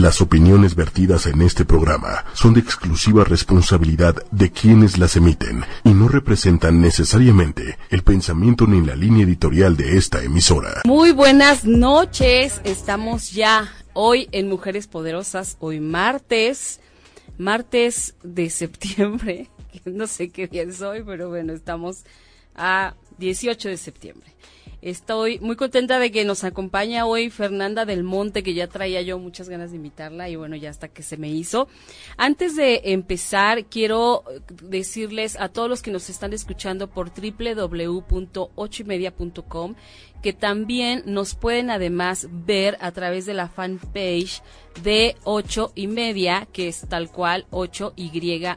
Las opiniones vertidas en este programa son de exclusiva responsabilidad de quienes las emiten y no representan necesariamente el pensamiento ni la línea editorial de esta emisora. Muy buenas noches, estamos ya hoy en Mujeres Poderosas, hoy martes, martes de septiembre, no sé qué día es hoy, pero bueno, estamos a 18 de septiembre. Estoy muy contenta de que nos acompaña hoy Fernanda del Monte, que ya traía yo muchas ganas de invitarla y bueno, ya hasta que se me hizo. Antes de empezar, quiero decirles a todos los que nos están escuchando por www.ochoymedia.com que también nos pueden además ver a través de la fanpage de 8 y media, que es tal cual 8 y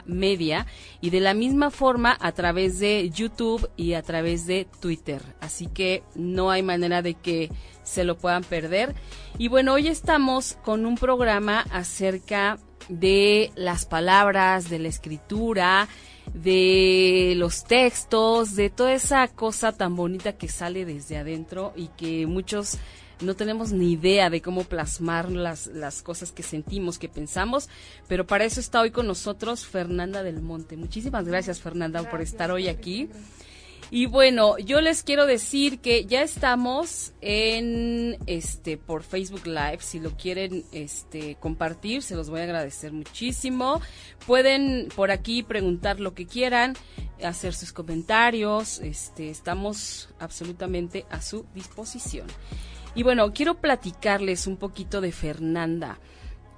media, y de la misma forma a través de YouTube y a través de Twitter. Así que no hay manera de que se lo puedan perder. Y bueno, hoy estamos con un programa acerca de las palabras, de la escritura, de los textos, de toda esa cosa tan bonita que sale desde adentro y que muchos no tenemos ni idea de cómo plasmar las, las cosas que sentimos, que pensamos, pero para eso está hoy con nosotros Fernanda del Monte. Muchísimas gracias Fernanda por estar hoy aquí. Y bueno, yo les quiero decir que ya estamos en este por Facebook Live, si lo quieren este compartir, se los voy a agradecer muchísimo. Pueden por aquí preguntar lo que quieran, hacer sus comentarios, este estamos absolutamente a su disposición. Y bueno, quiero platicarles un poquito de Fernanda.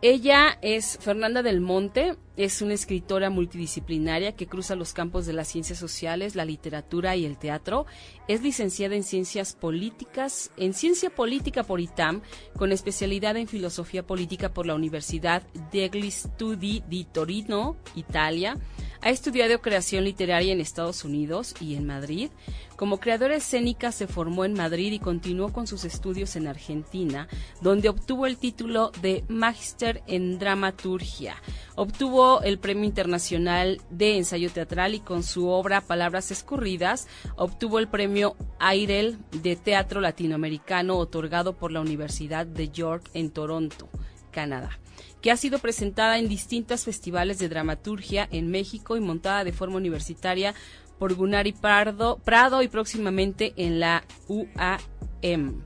Ella es Fernanda del Monte, es una escritora multidisciplinaria que cruza los campos de las ciencias sociales, la literatura y el teatro. Es licenciada en ciencias políticas, en ciencia política por ITAM, con especialidad en filosofía política por la Universidad degli Studi di Torino, Italia. Ha estudiado creación literaria en Estados Unidos y en Madrid. Como creadora escénica se formó en Madrid y continuó con sus estudios en Argentina, donde obtuvo el título de Magister en Dramaturgia. Obtuvo el Premio Internacional de Ensayo Teatral y con su obra Palabras Escurridas obtuvo el Premio Airel de Teatro Latinoamericano otorgado por la Universidad de York en Toronto, Canadá que ha sido presentada en distintos festivales de dramaturgia en México y montada de forma universitaria por Gunari Pardo, Prado y próximamente en la UAM.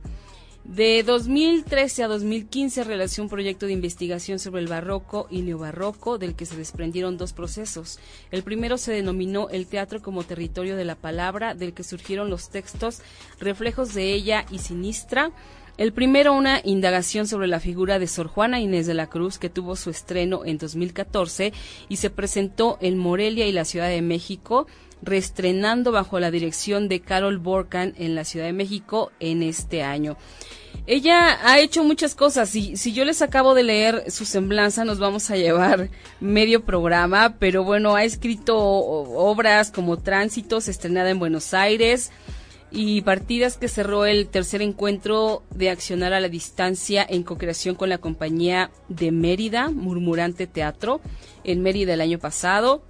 De 2013 a 2015 realizó un proyecto de investigación sobre el barroco y neobarroco, del que se desprendieron dos procesos. El primero se denominó El teatro como territorio de la palabra, del que surgieron los textos Reflejos de ella y Sinistra, el primero, una indagación sobre la figura de Sor Juana Inés de la Cruz, que tuvo su estreno en 2014 y se presentó en Morelia y la Ciudad de México, reestrenando bajo la dirección de Carol Borkan en la Ciudad de México en este año. Ella ha hecho muchas cosas y si yo les acabo de leer su semblanza nos vamos a llevar medio programa, pero bueno, ha escrito obras como Tránsitos, estrenada en Buenos Aires, y partidas que cerró el tercer encuentro de Accionar a la Distancia en co-creación con la compañía de Mérida, Murmurante Teatro, en Mérida el año pasado.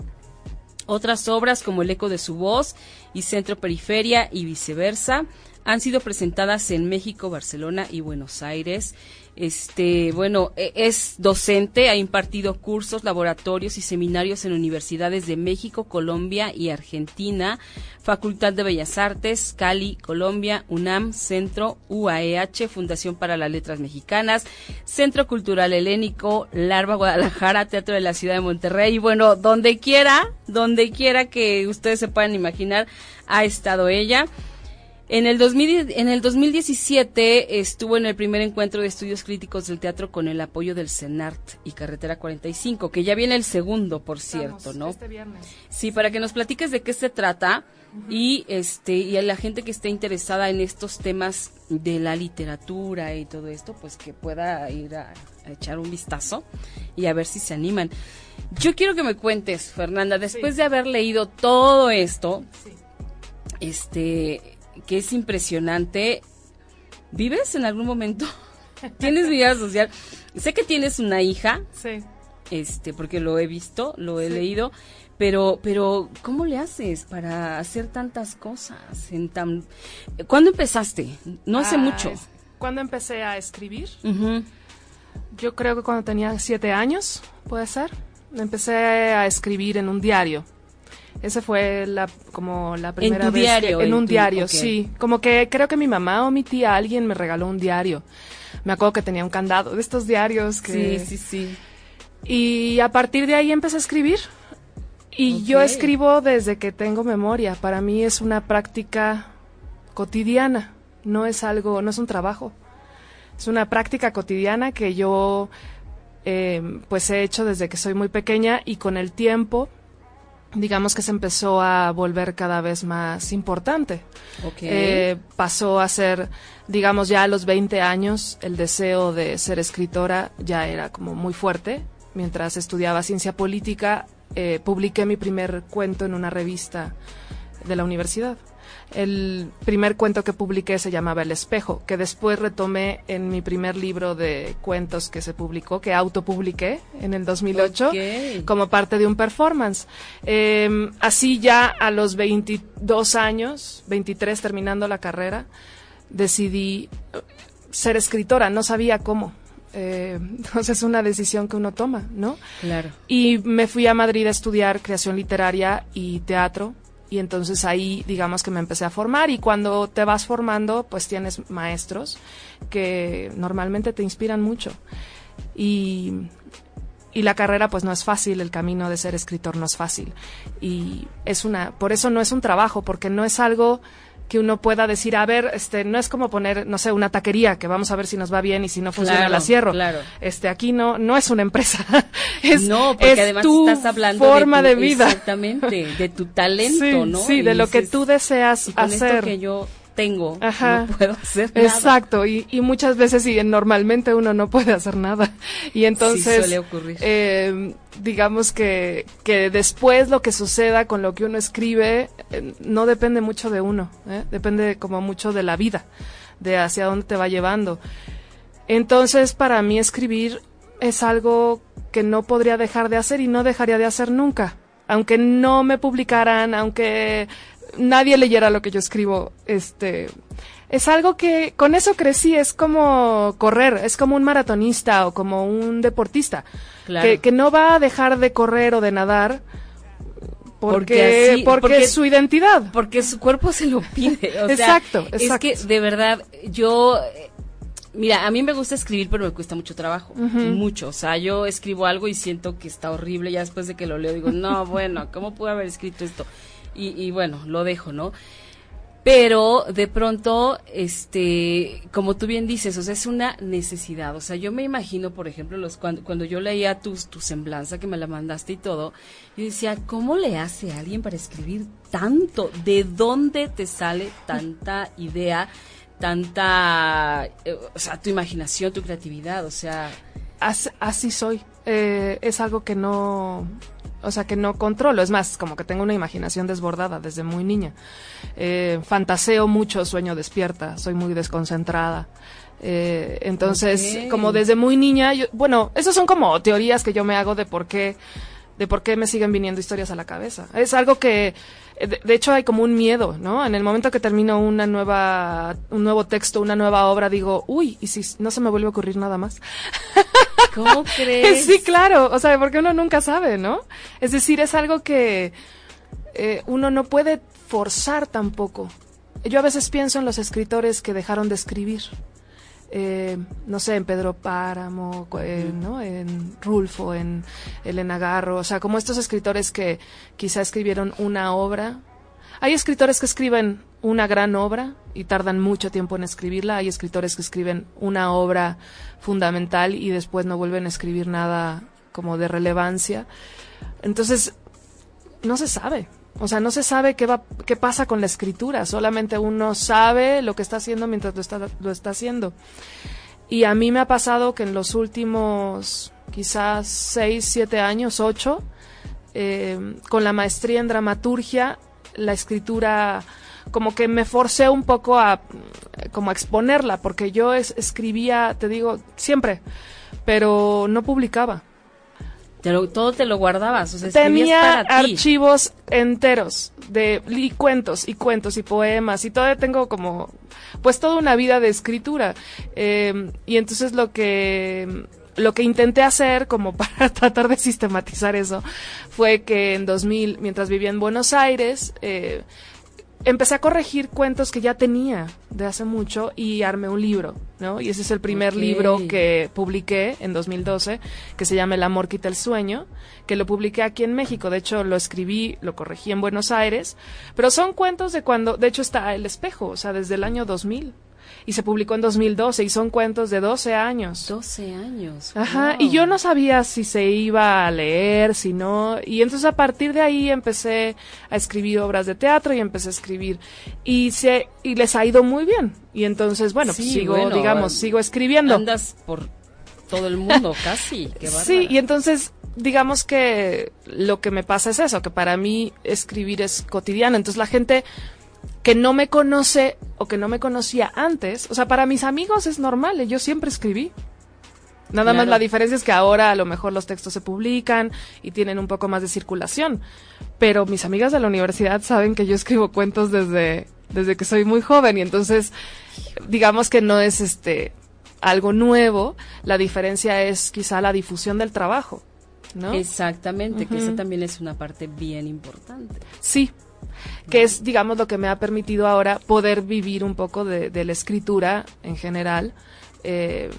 Otras obras como El eco de su voz y Centro Periferia y viceversa han sido presentadas en México, Barcelona y Buenos Aires este, bueno, e, es docente, ha impartido cursos, laboratorios y seminarios en universidades de México, Colombia y Argentina, Facultad de Bellas Artes, Cali, Colombia, UNAM, Centro, UAEH, Fundación para las Letras Mexicanas, Centro Cultural Helénico, Larva Guadalajara, Teatro de la Ciudad de Monterrey, y bueno, donde quiera, donde quiera que ustedes se puedan imaginar, ha estado ella. En el, 2000, en el 2017 estuvo en el primer encuentro de estudios críticos del teatro con el apoyo del CENART y Carretera 45, que ya viene el segundo, por cierto, ¿no? Este viernes. Sí, para que nos platiques de qué se trata y este y a la gente que esté interesada en estos temas de la literatura y todo esto, pues que pueda ir a, echar un vistazo y a ver si se animan. Yo quiero que me cuentes, Fernanda, después de haber leído todo esto, este que es impresionante. ¿Vives en algún momento? ¿Tienes vida social? Sé que tienes una hija. Sí. Este, porque lo he visto, lo he leído, pero pero ¿cómo le haces para hacer tantas cosas en tan ¿Cuándo empezaste? No hace Ah, mucho. es- ¿Cuándo empecé a escribir? Yo creo que cuando tenía siete años, puede ser. Empecé a escribir en un diario. Ese fue la, como la primera ¿En tu vez. diario? en, en un tu- diario, sí. Como que creo que mi mamá o mi tía, alguien me regaló un diario. Me acuerdo que tenía un candado de estos diarios que... Sí, sí, sí. Y a partir de ahí empecé a escribir. Y yo escribo desde que tengo memoria. Para mí es una práctica cotidiana. No es algo, no es un trabajo. Es una práctica cotidiana que yo eh, pues he hecho desde que soy muy pequeña y con el tiempo digamos que se empezó a volver cada vez más importante. Eh, pasó a ser, digamos, ya a los 20 años, el deseo de ser escritora ya era como muy fuerte. Mientras estudiaba ciencia política, eh, publiqué mi primer cuento en una revista de la universidad. El primer cuento que publiqué se llamaba El espejo, que después retomé en mi primer libro de cuentos que se publicó, que autopubliqué en el 2008 Ok. como parte de un performance. Eh, así ya a los 22 años, 23 terminando la carrera, decidí eh, ser escritora, no sabía cómo. Eh, entonces es una decisión que uno toma, ¿no? Claro. Y me fui a Madrid a estudiar creación literaria y teatro. Y entonces ahí, digamos que me empecé a formar. Y cuando te vas formando, pues tienes maestros que normalmente te inspiran mucho. Y, y la carrera, pues no es fácil. El camino de ser escritor no es fácil. Y es una, por eso no es un trabajo, porque no es algo que uno pueda decir, a ver, este, no es como poner, no sé, una taquería, que vamos a ver si nos va bien y si no funciona Claro, la cierro. claro. Este, aquí no, no es una empresa. es, no, porque es además tu estás hablando forma de, de, tu- vida. Exactamente, de tu talento, Sí, ¿no? sí, Y de lo que tú deseas y con hacer. esto que yo tengo, Ajá. no puedo hacer nada. Exacto, y, y muchas veces sí, normalmente uno no puede hacer nada. Y entonces, suele ocurrir. eh, digamos que, que después lo que suceda con lo que uno escribe eh, no depende mucho de uno, ¿eh? depende como mucho de la vida, de hacia dónde te va llevando. Entonces, para mí escribir es algo que no podría dejar de hacer y no dejaría de hacer nunca. Aunque no me publicaran, aunque nadie leyera lo que yo escribo, este es algo que con eso crecí, es como correr, es como un maratonista o como un deportista, Claro. que, que no va a dejar de correr o de nadar porque, Porque así- porque, porque- es su identidad. Porque su cuerpo se lo pide. O sea, Exacto, Es exacto. que de verdad, yo. Mira, a mí me gusta escribir, pero me cuesta mucho trabajo. Mucho. O sea, yo escribo algo y siento que está horrible. Ya después de que lo leo, digo, no, bueno, ¿cómo pude haber escrito esto? Y, y bueno, lo dejo, ¿no? Pero de pronto, este, como tú bien dices, o sea, es una necesidad. O sea, yo me imagino, por ejemplo, los cuando, cuando yo leía tu, tu semblanza que me la mandaste y todo, yo decía, ¿cómo le hace a alguien para escribir tanto? ¿De dónde te sale tanta idea, tanta, eh, o sea, tu imaginación, tu creatividad? O sea, As- así soy. Eh, es algo que no, o sea, que no controlo. Es más, como que tengo una imaginación desbordada desde muy niña. Eh, fantaseo mucho, sueño despierta, soy muy desconcentrada. Eh, entonces, como desde muy niña, yo- bueno, esas son como teorías que yo me hago de por qué, de por qué me siguen viniendo historias a la cabeza. Es algo que, eh, de, de hecho, hay como un miedo, ¿no? En el momento que termino una nueva, un nuevo texto, una nueva obra, digo, uy, y si no se me vuelve a ocurrir nada más. ¿cómo crees? Sí, claro, o sea, porque uno nunca sabe, ¿no? Es decir, es algo que eh, uno no puede forzar tampoco. Yo a veces pienso en los escritores que dejaron de escribir. Eh, no sé, en Pedro Páramo, eh, ¿no? en Rulfo, en Elena Garro, o sea, como estos escritores que quizá escribieron una obra. Hay escritores que escriben una gran obra y tardan mucho tiempo en escribirla. Hay escritores que escriben una obra fundamental y después no vuelven a escribir nada como de relevancia. Entonces, no se sabe. O sea, no se sabe qué va, qué pasa con la escritura. Solamente uno sabe lo que está haciendo mientras lo está, lo está haciendo. Y a mí me ha pasado que en los últimos quizás seis, siete años, ocho, eh, con la maestría en dramaturgia, la escritura como que me forcé un poco a como a exponerla, porque yo es- escribía, te digo, siempre, pero no publicaba. Te lo- todo te lo guardabas, o sea, Tenía para ti. archivos enteros de y cuentos y cuentos y poemas y todavía tengo como pues toda una vida de escritura Eh, y entonces lo que lo que intenté hacer, como para tratar de sistematizar eso, fue que en 2000, mientras vivía en Buenos Aires, eh, empecé a corregir cuentos que ya tenía de hace mucho y armé un libro, ¿no? Y ese es el primer libro que publiqué en 2012, que se llama El amor quita el sueño, que lo publiqué aquí en México. De hecho, lo escribí, lo corregí en Buenos Aires, pero son cuentos de cuando, de hecho está El espejo, o sea, desde el año 2000. Y se publicó en 2012 y son cuentos de 12 años. 12 años. Ajá, wow. y yo no sabía si se iba a leer, si no, y entonces a partir de ahí empecé a escribir obras de teatro y empecé a escribir y se y les ha ido muy bien. Y entonces, bueno, pues sigo, bueno, digamos, sigo escribiendo. Andas por todo el mundo casi. Qué Sí, y entonces digamos que lo que me pasa es eso, que para mí escribir es cotidiano. Entonces la gente que no me conoce o que no me conocía antes, o sea, para mis amigos es normal, eh, yo siempre escribí. Nada más la diferencia es que ahora a lo mejor los textos se publican y tienen un poco más de circulación. Pero mis amigas de la universidad saben que yo escribo cuentos desde, desde que soy muy joven y entonces digamos que no es este algo nuevo, la diferencia es quizá la difusión del trabajo, ¿no? Exactamente, que esa también es una parte bien importante. Sí, que es, digamos, lo que me ha permitido ahora poder vivir un poco de, la escritura en general, eh,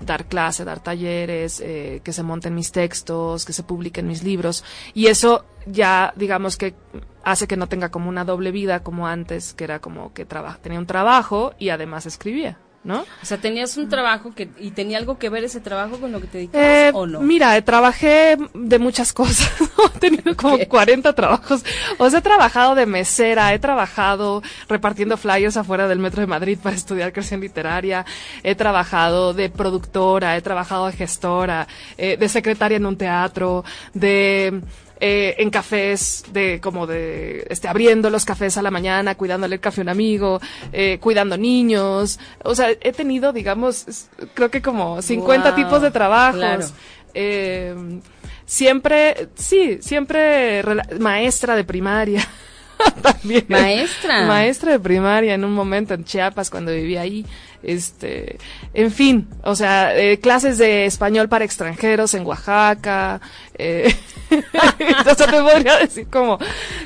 dar clase, dar talleres, eh, que se monten mis textos, que se publiquen mis libros. Y eso ya, digamos, que hace que no tenga como una doble vida como antes, que era como que tenía un trabajo y además escribía, ¿no? O sea, tenías un trabajo que y tenía algo que ver ese trabajo con lo que te dedicabas Eh, o no. Mira, trabajé de muchas cosas. he tenido como 40 trabajos. O sea, he trabajado de mesera, he trabajado repartiendo flyers afuera del Metro de Madrid para estudiar creación literaria, he trabajado de productora, he trabajado de gestora, eh, de secretaria en un teatro, de eh, en cafés, de como de este abriendo los cafés a la mañana, cuidándole el café a un amigo, eh, cuidando niños. O sea, he tenido, digamos, creo que como 50 Guau, tipos de trabajos. claro. Eh, siempre, sí, siempre maestra de primaria. También. Maestra. Maestra de primaria en un momento en Chiapas cuando vivía ahí. Este, en fin, o sea, eh, clases de español para extranjeros en Oaxaca. Eh, o sea, te podría decir como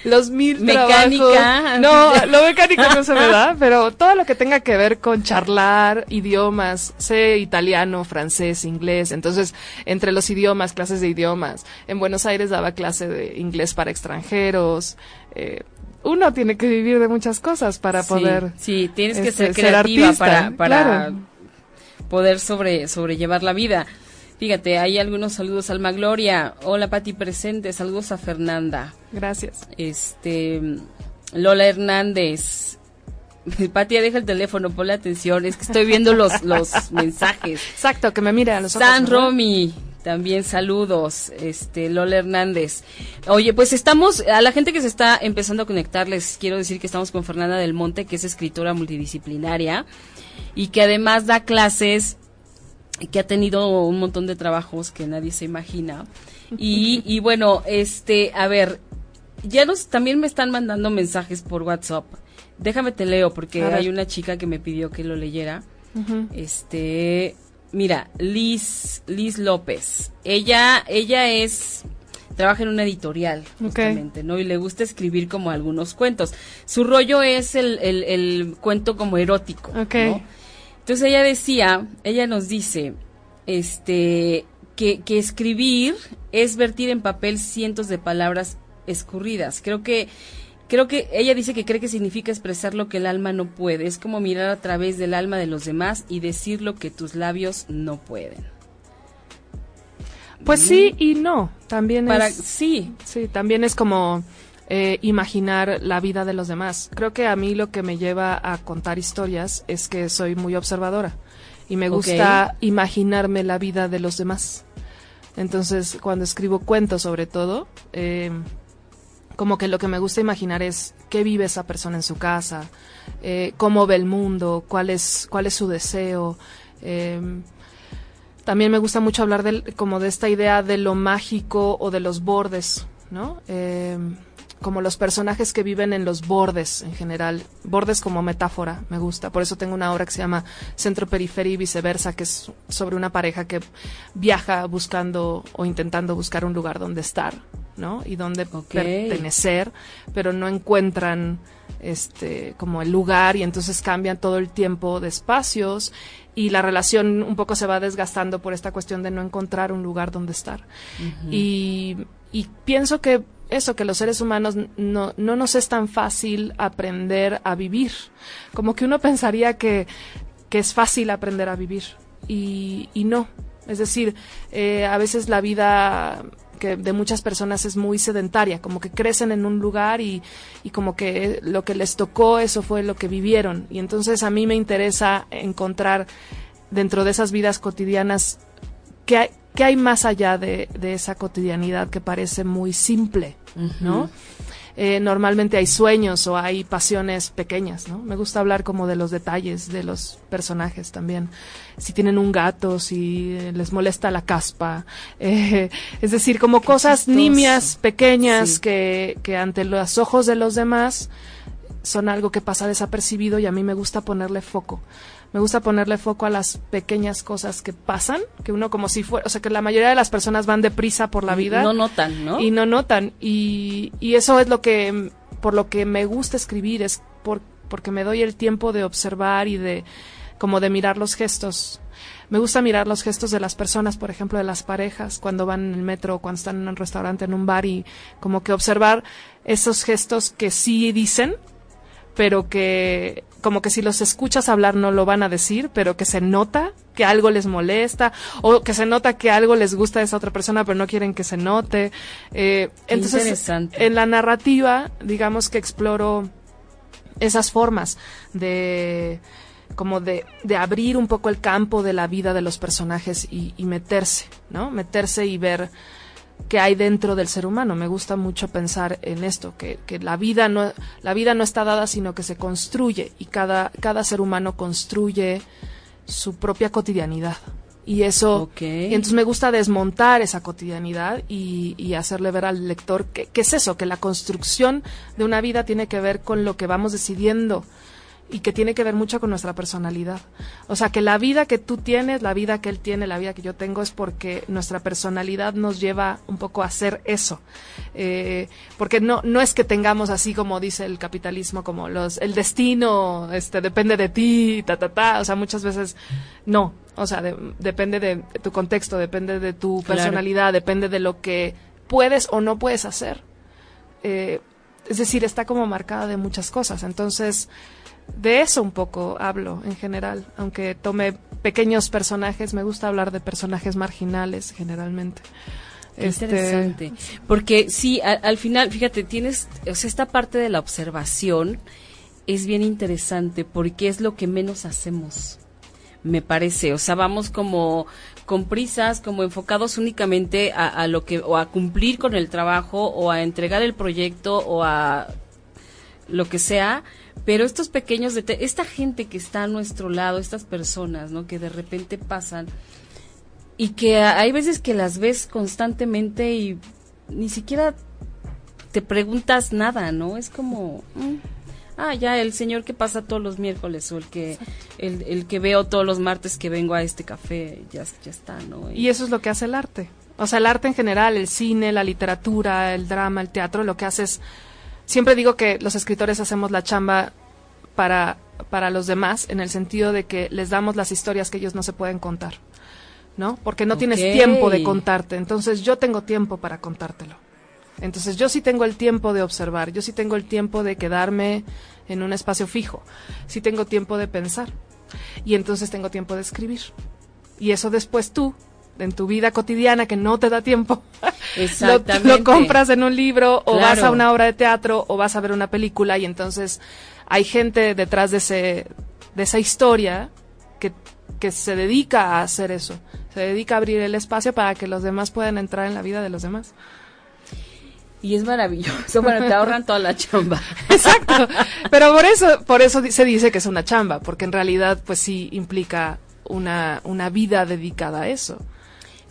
los mil Mecánica. trabajos. No, lo mecánico no se me da, pero todo lo que tenga que ver con charlar idiomas, sé italiano, francés, inglés. Entonces, entre los idiomas, clases de idiomas. En Buenos Aires daba clase de inglés para extranjeros. Eh, uno tiene que vivir de muchas cosas para Sí, poder. Sí, tienes que este, ser ser creativa artista, para, para claro. poder sobre, sobrellevar la vida. Fíjate, hay algunos saludos. Alma Gloria, hola Pati presente, saludos a Fernanda. Gracias. Este, Lola Hernández. Pati, ya deja el teléfono, ponle atención, es que estoy viendo los, los mensajes. Exacto, que me mire a los ojos. San ¿no? Romy, también saludos, este Lola Hernández. Oye, pues estamos, a la gente que se está empezando a conectar, les quiero decir que estamos con Fernanda del Monte, que es escritora multidisciplinaria y que además da clases, que ha tenido un montón de trabajos que nadie se imagina. Y, y bueno, este, a ver, ya nos, también me están mandando mensajes por WhatsApp. Déjame te leo porque hay una chica que me pidió que lo leyera. Este, mira, Liz, Liz López. Ella, ella es, trabaja en una editorial, justamente, ¿no? Y le gusta escribir como algunos cuentos. Su rollo es el, el, el cuento como erótico. ¿no? Entonces ella decía, ella nos dice, este, que, que escribir es vertir en papel cientos de palabras escurridas. Creo que Creo que ella dice que cree que significa expresar lo que el alma no puede. Es como mirar a través del alma de los demás y decir lo que tus labios no pueden. Pues sí y no. También Para es. sí, Sí, también es como eh, imaginar la vida de los demás. Creo que a mí lo que me lleva a contar historias es que soy muy observadora y me gusta imaginarme la vida de los demás. Entonces, cuando escribo cuentos sobre todo, eh, como que lo que me gusta imaginar es qué vive esa persona en su casa, eh, cómo ve el mundo, cuál es, cuál es su deseo. eh, también me gusta mucho hablar del, como de esta idea de lo mágico o de los bordes, ¿no? Eh, como los personajes que viven en los bordes en general. Bordes como metáfora, me gusta. Por eso tengo una obra que se llama Centro Periferia y viceversa, que es sobre una pareja que viaja buscando o intentando buscar un lugar donde estar, ¿no? Y donde pertenecer, pero no encuentran este como el lugar y entonces cambian todo el tiempo de espacios y la relación un poco se va desgastando por esta cuestión de no encontrar un lugar donde estar. y, y pienso que eso, que los seres humanos no, no nos es tan fácil aprender a vivir. Como que uno pensaría que, que es fácil aprender a vivir y, y no. Es decir, eh, a veces la vida que de muchas personas es muy sedentaria, como que crecen en un lugar y, y, como que lo que les tocó, eso fue lo que vivieron. Y entonces a mí me interesa encontrar dentro de esas vidas cotidianas qué hay, qué hay más allá de, de esa cotidianidad que parece muy simple, ¿no? Eh, normalmente hay sueños o hay pasiones pequeñas, ¿no? Me gusta hablar como de los detalles de los personajes también. Si tienen un gato, si les molesta la caspa, eh, es decir, como cosas nimias pequeñas que, que ante los ojos de los demás son algo que pasa desapercibido y a mí me gusta ponerle foco me gusta ponerle foco a las pequeñas cosas que pasan, que uno como si fuera, o sea, que la mayoría de las personas van deprisa por la vida. No notan, ¿no? Y no notan. Y, y eso es lo que, por lo que me gusta escribir, es por, porque me doy el tiempo de observar y de, como de mirar los gestos. Me gusta mirar los gestos de las personas, por ejemplo, de las parejas, cuando van en el metro, cuando están en un restaurante, en un bar, y como que observar esos gestos que sí dicen, pero que como que si los escuchas hablar no lo van a decir, pero que se nota que algo les molesta o que se nota que algo les gusta de esa otra persona, pero no quieren que se note. Eh, entonces, en la narrativa, digamos que exploro esas formas de como de, de, abrir un poco el campo de la vida de los personajes y, y meterse, ¿no? Meterse y ver que hay dentro del ser humano. Me gusta mucho pensar en esto, que, que, la, vida no, la vida no está dada, sino que se construye y cada, cada ser humano construye su propia cotidianidad. Y eso, y entonces me gusta desmontar esa cotidianidad y, y hacerle ver al lector que, que es eso, que la construcción de una vida tiene que ver con lo que vamos decidiendo y que tiene que ver mucho con nuestra personalidad. O sea, que la vida que tú tienes, la vida que él tiene, la vida que yo tengo, es porque nuestra personalidad nos lleva un poco a hacer eso. Eh, porque no, no es que tengamos así como dice el capitalismo, como los, el destino, este, depende de ti, ta, ta, ta. O sea, muchas veces no. O sea, depende de, tu contexto, depende de tu personalidad, depende de lo que puedes o no puedes hacer. Eh, es decir, está como marcada de muchas cosas. Entonces, de eso un poco hablo en general, aunque tome pequeños personajes, me gusta hablar de personajes marginales generalmente. Este, interesante, porque sí, al, final, fíjate, tienes, o sea, esta parte de la observación es bien interesante porque es lo que menos hacemos, me parece, o sea, vamos como con prisas, como enfocados únicamente a, a lo que, o a cumplir con el trabajo, o a entregar el proyecto, o a lo que sea, pero estos pequeños esta gente que está a nuestro lado, estas personas, ¿no? Que de repente pasan y que hay veces que las ves constantemente y ni siquiera te preguntas nada, ¿no? Es como, mm, ah, ya el señor que pasa todos los miércoles o el que el, el, que veo todos los martes que vengo a este café, ya, ya está, ¿no? Y, y eso es lo que hace el arte. O sea, el arte en general, el cine, la literatura, el drama, el teatro, lo que hace es siempre digo que los escritores hacemos la chamba para, para los demás en el sentido de que les damos las historias que ellos no se pueden contar, ¿no? Porque no tienes tiempo de contarte, entonces yo tengo tiempo para contártelo. Entonces yo sí tengo el tiempo de observar, yo sí tengo el tiempo de quedarme en un espacio fijo, sí tengo tiempo de pensar y entonces tengo tiempo de escribir. Y eso después tú en tu vida cotidiana que no te da tiempo. Exactamente. lo, lo, compras en un libro o vas a una obra de teatro o vas a ver una película y entonces hay gente detrás de ese de esa historia que, que se dedica a hacer eso. Se dedica a abrir el espacio para que los demás puedan entrar en la vida de los demás. Y es maravilloso, bueno, te ahorran toda la chamba. Exacto. Pero por eso, por eso se dice que es una chamba, porque en realidad, pues sí implica una, una vida dedicada a eso.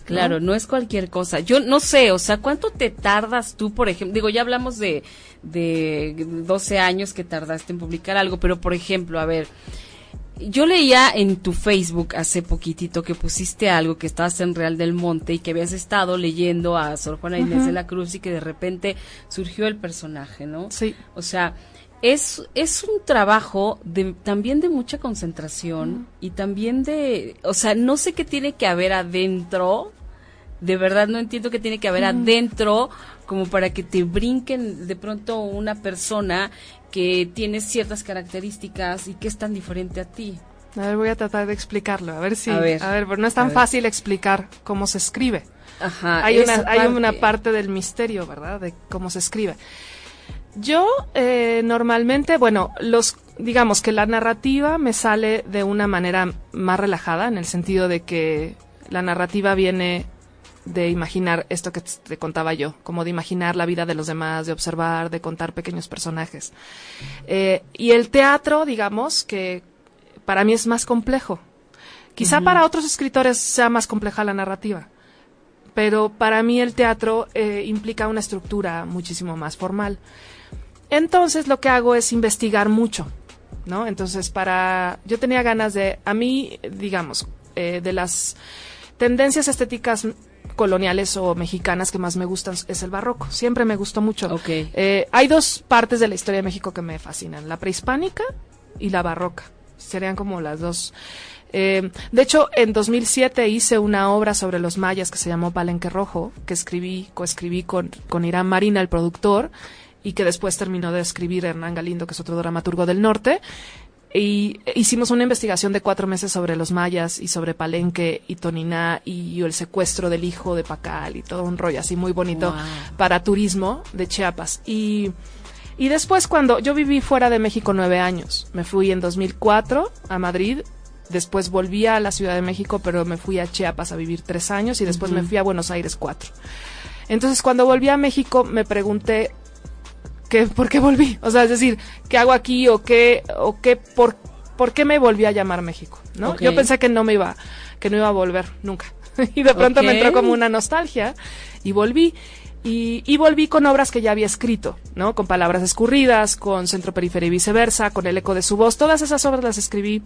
Claro, ¿no? es cualquier cosa. Yo no sé, o sea, ¿cuánto te tardas tú, por ejemplo? Digo, ya hablamos de, de 12 años que tardaste en publicar algo, pero por ejemplo, a ver, yo leía en tu Facebook hace poquitito que pusiste algo que estabas en Real del Monte y que habías estado leyendo a Sor Juana Inés de la Cruz y que de repente surgió el personaje, ¿no? Sí. O sea, es, es un trabajo de, también de mucha concentración y también de, o sea, no sé qué tiene que haber adentro de verdad no entiendo qué tiene que haber adentro como para que te brinquen de pronto una persona que tiene ciertas características y que es tan diferente a ti. A ver, voy a tratar de explicarlo, a ver si... A ver, a ver pero no es tan fácil explicar cómo se escribe. Ajá. Hay, una, hay una parte del misterio, ¿verdad? De cómo se escribe. Yo eh, normalmente, bueno, los digamos que la narrativa me sale de una manera más relajada, en el sentido de que la narrativa viene de imaginar esto que te contaba yo, como de imaginar la vida de los demás, de observar, de contar pequeños personajes. Eh, y el teatro, digamos, que para mí es más complejo. Quizá para otros escritores sea más compleja la narrativa, pero para mí el teatro eh, implica una estructura muchísimo más formal. Entonces lo que hago es investigar mucho, ¿no? Entonces para, yo tenía ganas de, a mí, digamos, eh, de las tendencias estéticas coloniales o mexicanas que más me gustan es el barroco. Siempre me gustó mucho. Okay. Eh, hay dos partes de la historia de México que me fascinan, la prehispánica y la barroca. Serían como las dos. Eh, de hecho, en 2007 hice una obra sobre los mayas que se llamó Palenque Rojo, que escribí, coescribí con, con Irán Marina, el productor, y que después terminó de escribir Hernán Galindo, que es otro dramaturgo del norte y hicimos una investigación de cuatro meses sobre los mayas y sobre Palenque y Toniná y el secuestro del hijo de Pacal y todo un rollo así muy bonito para turismo de Chiapas. Y, y después cuando yo viví fuera de México nueve años, me fui en 2004 a Madrid, después volví a la Ciudad de México, pero me fui a Chiapas a vivir tres años y después me fui a Buenos Aires cuatro. Entonces cuando volví a México me pregunté ¿qué, ¿por qué volví? O sea, es decir, ¿qué hago aquí o qué, o qué, por, por qué me volví a llamar México? ¿no? Yo pensé que no me iba, que no iba a volver nunca. y de pronto me entró como una nostalgia y volví. Y, y, volví con obras que ya había escrito, ¿no? Con palabras escurridas, con Centro Periferia y viceversa, con El eco de su voz. Todas esas obras las escribí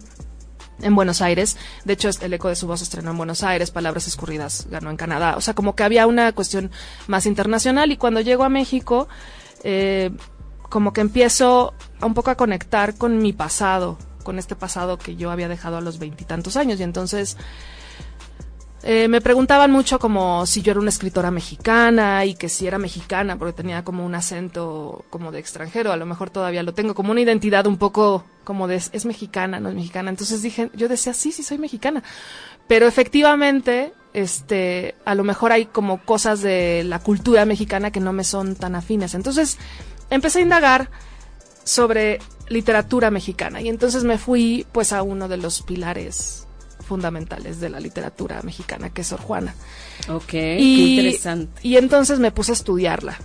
en Buenos Aires. De hecho, El eco de su voz estrenó en Buenos Aires, Palabras escurridas ganó en Canadá. O sea, como que había una cuestión más internacional. Y cuando llego a México, eh, como que empiezo un poco a conectar con mi pasado, con este pasado que yo había dejado a los veintitantos años. Y entonces eh, me preguntaban mucho como si yo era una escritora mexicana y que si era mexicana porque tenía como un acento como de extranjero, a lo mejor todavía lo tengo, como una identidad un poco como de es mexicana, no es mexicana. Entonces dije, yo decía, sí, sí soy mexicana. Pero efectivamente, este, a lo mejor hay como cosas de la cultura mexicana que no me son tan afines. Entonces, empecé a indagar sobre literatura mexicana y entonces me fui pues a uno de los pilares fundamentales de la literatura mexicana, que es Sor Juana. Ok, y, qué interesante. Y entonces me puse a estudiarla,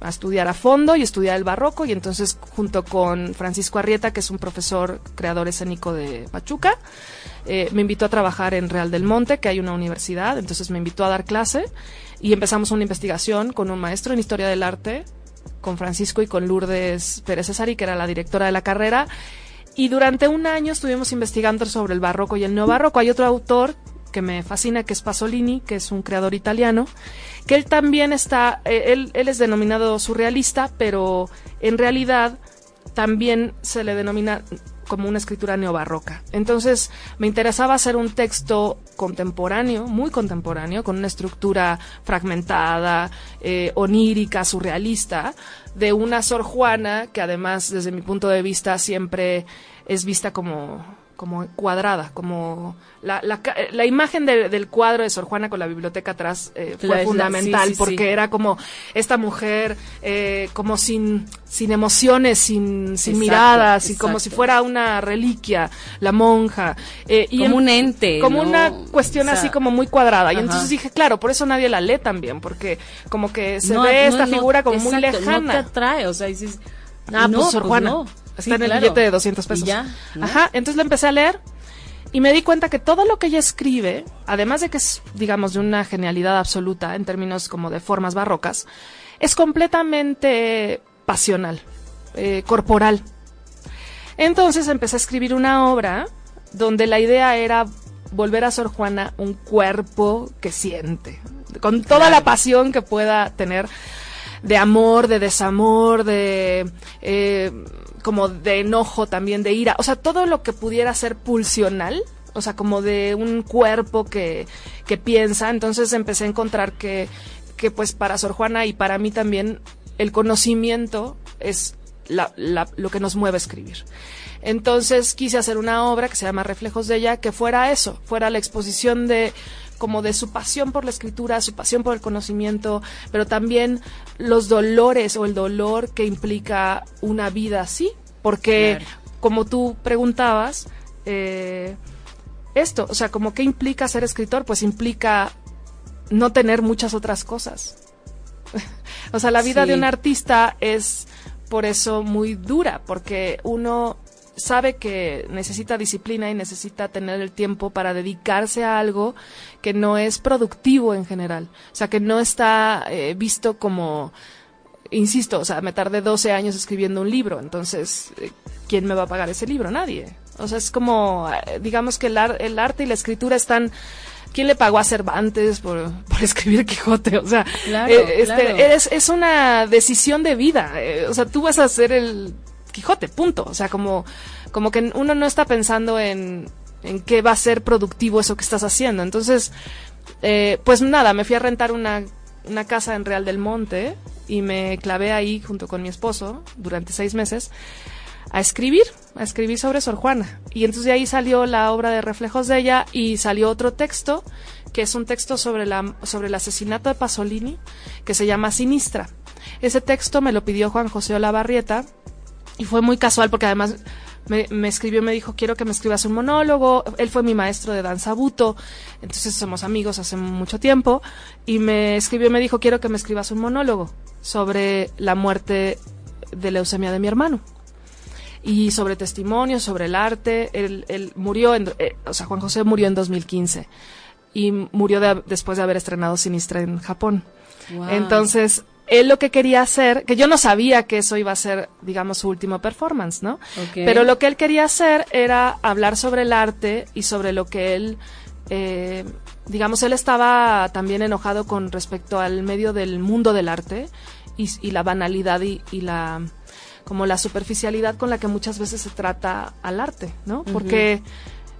a estudiar a fondo y estudiar el barroco y entonces junto con Francisco Arrieta, que es un profesor creador escénico de Pachuca, eh, me invitó a trabajar en Real del Monte, que hay una universidad, entonces me invitó a dar clase y empezamos una investigación con un maestro en historia del arte, con Francisco y con Lourdes Pérez Cesari, que era la directora de la carrera. Y durante un año estuvimos investigando sobre el barroco y el neobarroco. Hay otro autor que me fascina, que es Pasolini, que es un creador italiano, que él también está, eh, él, él es denominado surrealista, pero en realidad también se le denomina como una escritura neobarroca. Entonces me interesaba hacer un texto contemporáneo, muy contemporáneo, con una estructura fragmentada, eh, onírica, surrealista, de una Sor Juana que además desde mi punto de vista siempre es vista como como cuadrada, como la, la, la imagen de, del cuadro de Sor Juana con la biblioteca atrás eh, fue fundamental sí, sí, porque sí. era como esta mujer eh, como sin, sin emociones, sin, sin exacto, miradas, exacto. y como si fuera una reliquia, la monja. Eh, y como en, un ente. Como ¿no? una cuestión o sea, así como muy cuadrada. Ajá. Y entonces dije, claro, por eso nadie la lee también, porque como que se no, ve no, esta figura como muy lejana. No te atrae, o sea, dices, ah, pues Sor Juana. Pues Está en el claro. billete de 200 pesos. Ya, ¿no? Ajá, entonces la empecé a leer Y me di cuenta que todo lo que ella escribe, además de que es, digamos, de una genialidad absoluta en términos como de formas barrocas, es completamente pasional, eh, corporal. Entonces empecé a escribir una obra donde la idea era volver a Sor Juana un cuerpo que siente, con toda la pasión que pueda tener de amor, de desamor, de eh, como de enojo también, de ira, o sea, todo lo que pudiera ser pulsional, o sea, como de un cuerpo que, que piensa, entonces empecé a encontrar que, que pues para Sor Juana y para mí también el conocimiento es la, la, lo que nos mueve a escribir. Entonces quise hacer una obra que se llama Reflejos de ella, que fuera eso, fuera la exposición de como de su pasión por la escritura, su pasión por el conocimiento, pero también los dolores o el dolor que implica una vida así, porque como tú preguntabas, eh, esto, o sea, como qué implica ser escritor, pues implica no tener muchas otras cosas. o sea, la vida de un artista es por eso muy dura, porque uno sabe que necesita disciplina y necesita tener el tiempo para dedicarse a algo que no es productivo en general. O sea, que no está eh, visto como, insisto, o sea, me tardé 12 años escribiendo un libro, entonces, eh, ¿quién me va a pagar ese libro? Nadie. O sea, es como, eh, digamos que el, el arte y la escritura están ¿Quién le pagó a Cervantes por, por escribir Quijote? O sea, este, Es, es, una decisión de vida. o sea, tú vas a ser el Quijote, punto. O sea, como, como que uno no está pensando en, en qué va a ser productivo eso que estás haciendo. Entonces, eh, pues nada, me fui a rentar una, una casa en Real del Monte y me clavé ahí junto con mi esposo durante seis meses a escribir, a escribir sobre Sor Juana. Y entonces de ahí salió la obra de reflejos de ella y salió otro texto, que es un texto sobre, la, sobre el asesinato de Pasolini, que se llama Sinistra. Ese texto me lo pidió Juan José Olavarrieta, y fue muy casual porque además me, me, escribió, me dijo, quiero que me escribas un monólogo. Él fue mi maestro de danza buto, entonces somos amigos hace mucho tiempo. Y me escribió y me dijo, quiero que me escribas un monólogo sobre la muerte de leucemia de mi hermano. Y sobre testimonios, sobre el arte. Él, él murió, en, eh, o sea, Juan José murió en 2015 y murió de, después de haber estrenado Sinistra en Japón. Entonces, él lo que quería hacer, que yo no sabía que eso iba a ser, digamos, su último performance, ¿no? Pero lo que él quería hacer era hablar sobre el arte y sobre lo que él, eh, digamos, él estaba también enojado con respecto al medio del mundo del arte y, la banalidad y, la como la superficialidad con la que muchas veces se trata al arte, ¿no? Porque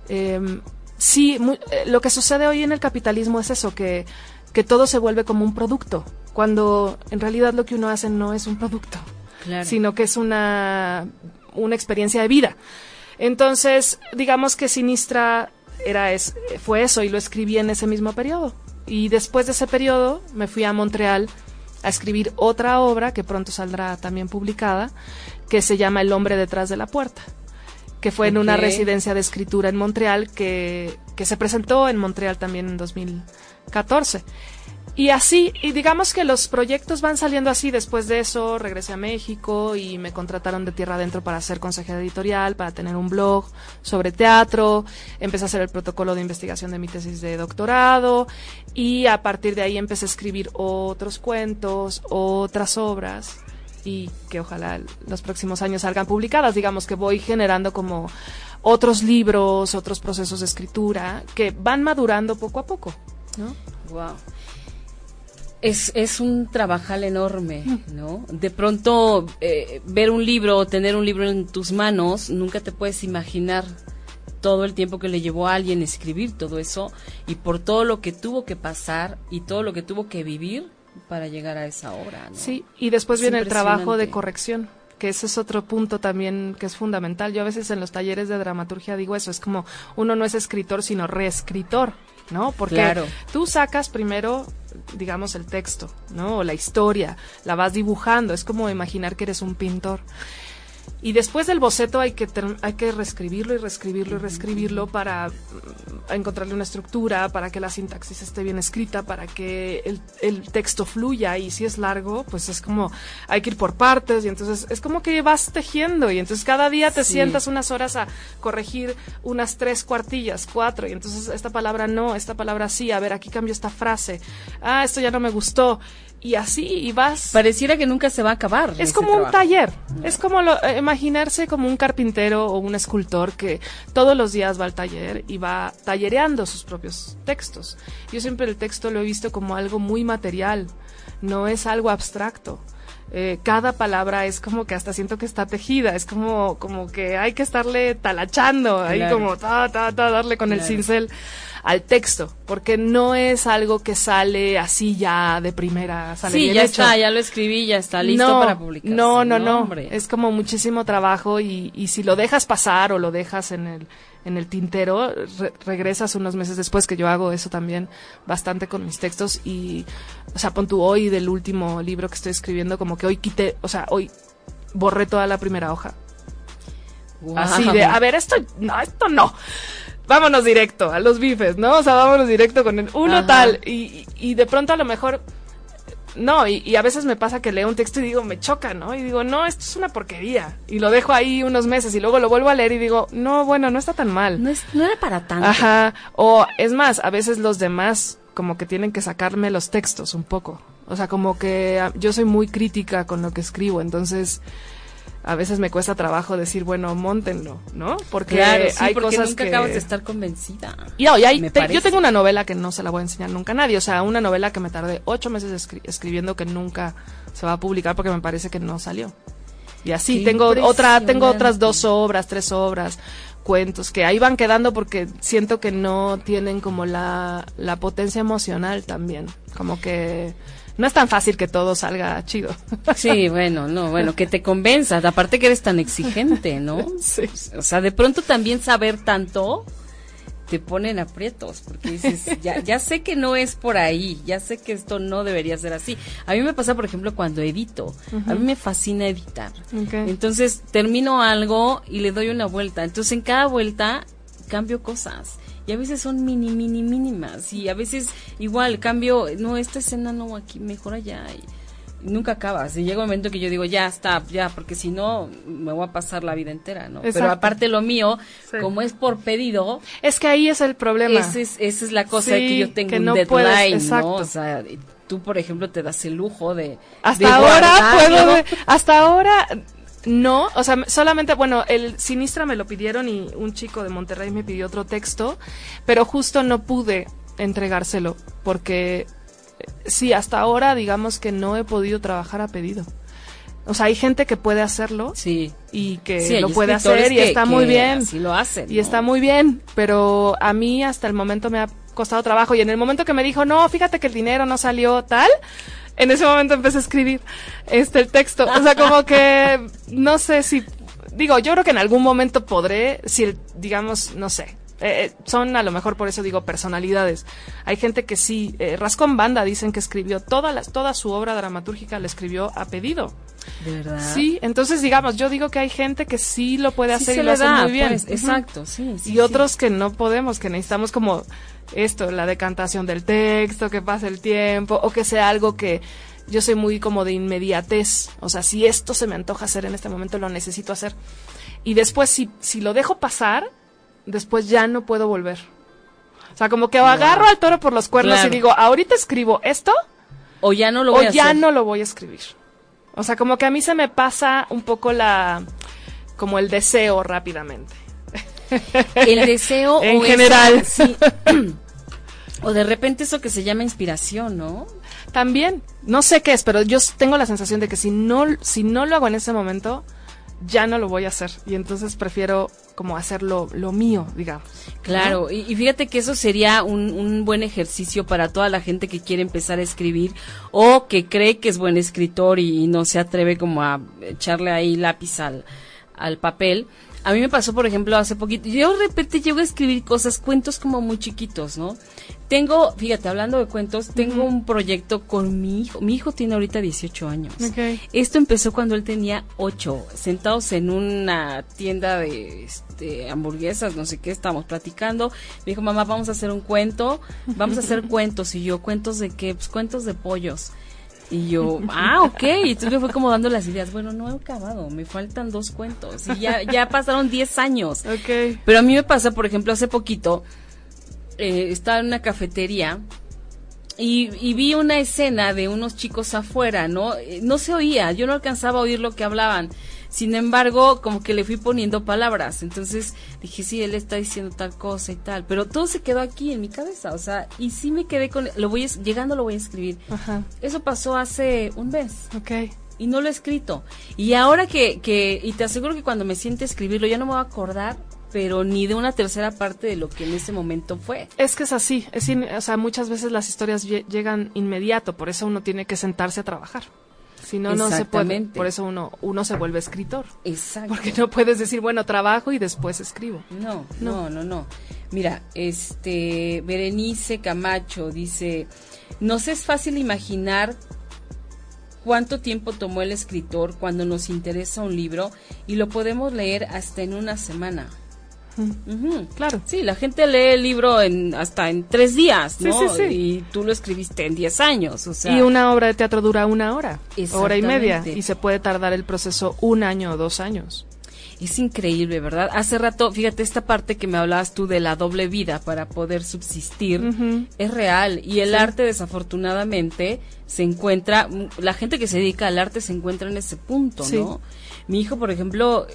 em, sí, eh, lo que sucede hoy en el capitalismo es eso, que, que todo se vuelve como un producto cuando en realidad lo que uno hace no es un producto, sino que es una, una experiencia de vida. Entonces, digamos que Sinistra era es, fue eso y lo escribí en ese mismo periodo. Y después de ese periodo me fui a Montreal a escribir otra obra que pronto saldrá también publicada, que se llama El hombre detrás de la puerta, que fue en una residencia de escritura en Montreal que, que se presentó en Montreal también en 2014. Y así, y digamos que los proyectos van saliendo así. Después de eso regresé a México y me contrataron de tierra adentro para ser consejera editorial, para tener un blog sobre teatro. Empecé a hacer el protocolo de investigación de mi tesis de doctorado y a partir de ahí empecé a escribir otros cuentos, otras obras y que ojalá los próximos años salgan publicadas. Digamos que voy generando como otros libros, otros procesos de escritura que van madurando poco a poco, ¿no? Wow es, es un trabajal enorme, ¿no? De pronto eh, ver un libro o tener un libro en tus manos, nunca te puedes imaginar todo el tiempo que le llevó a alguien escribir todo eso y por todo lo que tuvo que pasar y todo lo que tuvo que vivir para llegar a esa obra. ¿no? Sí, y después viene el trabajo de corrección que ese es otro punto también que es fundamental. Yo a veces en los talleres de dramaturgia digo eso, es como uno no es escritor, sino reescritor, ¿no? Porque tú sacas primero digamos, el texto, ¿no? O la historia, la vas dibujando, es como imaginar que eres un pintor. Y después del boceto hay que, hay que reescribirlo y reescribirlo y reescribirlo para mm, encontrarle una estructura, para que la sintaxis esté bien escrita, para que el, el, texto fluya. Y si es largo, pues es como hay que ir por partes. Y entonces es como que vas tejiendo. Y entonces cada día te sientas unas horas a corregir unas tres cuartillas, cuatro. Y entonces esta palabra no, esta palabra sí, a ver, aquí cambio esta frase, ah, esto ya no me gustó y así y vas. Pareciera que nunca se va a acabar es como un taller. Es como lo, eh, imaginarse como un carpintero o un escultor que todos los días va al taller y va tallereando sus propios textos. Yo siempre el texto lo he visto como algo muy material no es algo abstracto eh, cada palabra es como que hasta siento que está tejida, es como, como que hay que estarle talachando, ahí como ta, ta, ta, darle con el cincel al texto, porque no es algo que sale así ya de primera. Sale sí, ya está, ya lo escribí, ya está listo para publicar. No, no, no, es como muchísimo trabajo y, y, si lo dejas pasar o lo dejas en el, en el tintero, regresas unos meses después, que yo hago eso también bastante con mis textos y, o sea, pon tú hoy del último libro que estoy escribiendo, como que hoy quité, o sea, hoy borré toda la primera hoja. Así de, a ver, esto, no, esto no vámonos directo a los bifes, ¿no? O sea, vámonos directo con el uno tal. Y, y, de pronto a lo mejor. No, y, a veces me pasa que leo un texto y digo, me choca, ¿no? Y digo, no, esto es una porquería. Y lo dejo ahí unos meses y luego lo vuelvo a leer y digo, no, bueno, no está tan mal. No, es, no era para tanto. Ajá. O es más, a veces los demás como que tienen que sacarme los textos un poco. O sea, como que ah, yo soy muy crítica con lo que escribo, entonces a veces me cuesta trabajo decir, bueno, montenlo, ¿no? Porque hay cosas nunca que... acabas de estar convencida. Y, yo tengo una novela que no se la voy a enseñar nunca a nadie, o sea, una novela que me tardé ocho meses escribiendo que nunca se va a publicar porque me parece que no salió. Y así, tengo otra, tengo otras dos obras, tres obras, cuentos que ahí van quedando porque siento que no tienen como la, la potencia emocional también, como que no es tan fácil que todo salga chido. Sí, bueno, no, bueno, que te convenzas, aparte que eres tan exigente, ¿no? Sí. O sea, de pronto también saber tanto te ponen aprietos, porque dices, ya, ya sé que no es por ahí, ya sé que esto no debería ser así. A mí me pasa, por ejemplo, cuando edito, a mí me fascina editar. Entonces, termino algo y le doy una vuelta. Entonces, en cada vuelta cambio cosas y a veces son mini, mini, mínimas y a veces igual cambio, no, esta escena no, aquí mejor allá y, nunca acabas y llega un momento que yo digo ya está ya porque si no me voy a pasar la vida entera no pero aparte lo mío como es por pedido es que ahí es el problema. esa es, esa es la cosa que yo tengo un deadline no o sea tú por ejemplo te das el lujo de hasta ahora puedo hasta ahora no, o sea, solamente, bueno, el Sinistra me lo pidieron y un chico de Monterrey me pidió otro texto, pero justo no pude entregárselo porque eh, sí, hasta ahora digamos que no he podido trabajar a pedido. O sea, hay gente que puede hacerlo sí. y que lo puede hacer y está muy bien. Sí lo hacen. Y está muy bien, pero a mí hasta el momento me ha costado trabajo y en el momento que me dijo, no, fíjate que el dinero no salió tal, en ese momento empecé a escribir este el texto. O sea, como que no sé si digo, yo creo que en algún momento podré, si digamos, no sé, eh, eh, son a lo mejor por eso digo personalidades. Hay gente que sí, eh, Rascón Banda dicen que escribió toda, la, toda su obra dramatúrgica, la escribió a pedido. ¿De verdad? Sí, entonces digamos, yo digo que hay gente que sí lo puede hacer y lo hace muy bien. Pues, exacto, sí, Y otros que no podemos, que necesitamos como esto, la decantación del texto, que pase el tiempo, o que sea algo que yo soy muy como de inmediatez. O sea, si esto se me antoja hacer en este momento, lo necesito hacer. Y después, si, si lo dejo pasar, después ya no puedo volver. O sea, como que agarro al toro por los cuernos y digo, ahorita escribo esto. O ya no lo voy o ya no lo voy a escribir. O sea, como que a mí se me pasa un poco la, como el deseo rápidamente. El deseo en general. o de repente eso que se llama inspiración, ¿no? También, no sé qué es, pero yo tengo la sensación de que si no, si no lo hago en ese momento, ya no lo voy a hacer. Y entonces prefiero como hacerlo lo mío, digamos. Claro, y, fíjate que eso sería un, un, buen ejercicio para toda la gente que quiere empezar a escribir o que cree que es buen escritor y, no se atreve como a echarle ahí lápiz al, al papel A mí me pasó, por ejemplo, hace poquito, yo de repente llego a escribir cosas, cuentos como muy chiquitos, ¿no? Tengo, fíjate, hablando de cuentos, tengo un proyecto con mi hijo. Mi hijo tiene ahorita 18 años. Ok. Esto empezó cuando él tenía 8, sentados en una tienda de este, hamburguesas, no sé qué, estábamos platicando. Me dijo, mamá, vamos a hacer un cuento, vamos a hacer cuentos. Y yo, ¿cuentos de qué? Pues cuentos de pollos. Y yo, ah, ok. Y entonces me fue como dando las ideas. Bueno, no he acabado, me faltan dos cuentos. Y ya, ya pasaron 10 años. Ok. Pero a mí me pasa, por ejemplo, hace poquito, eh, estaba en una cafetería y, y vi una escena de unos chicos afuera, ¿no? Eh, No se oía, yo no alcanzaba a oír lo que hablaban. Sin embargo, como que le fui poniendo palabras. Entonces dije, sí, él está diciendo tal cosa y tal. Pero todo se quedó aquí en mi cabeza. O sea, y sí me quedé con. Lo voy a llegando lo voy a escribir. Ajá. Eso pasó hace un mes Ok. y no lo he escrito. Y ahora que, que, y te aseguro que cuando me siente escribirlo ya no me voy a acordar, pero ni de una tercera parte de lo que en ese momento fue. Es que es así, es in- o sea, muchas veces las historias lle- llegan inmediato, por eso uno tiene que sentarse a trabajar. Si no, no se puede. Por eso uno, uno se vuelve escritor. Exacto. Porque no puedes decir, bueno, trabajo y después escribo. No, no, no, no. Mira, este, Berenice Camacho dice, nos es fácil imaginar cuánto tiempo tomó el escritor cuando nos interesa un libro y lo podemos leer hasta en una semana. Claro. Sí, la gente lee el libro en, hasta en tres días, Sí, ¿no? sí, sí. Y tú lo escribiste en diez años, o sea. y una obra de teatro dura una hora, hora y media, y se puede tardar el proceso un año o dos años. Es increíble, ¿verdad? Hace rato, fíjate, esta parte que me hablabas tú de la doble vida para poder subsistir es real y el arte desafortunadamente se encuentra, la gente que se dedica al arte se encuentra en ese punto, Sí. ¿no? Mi hijo, por ejemplo,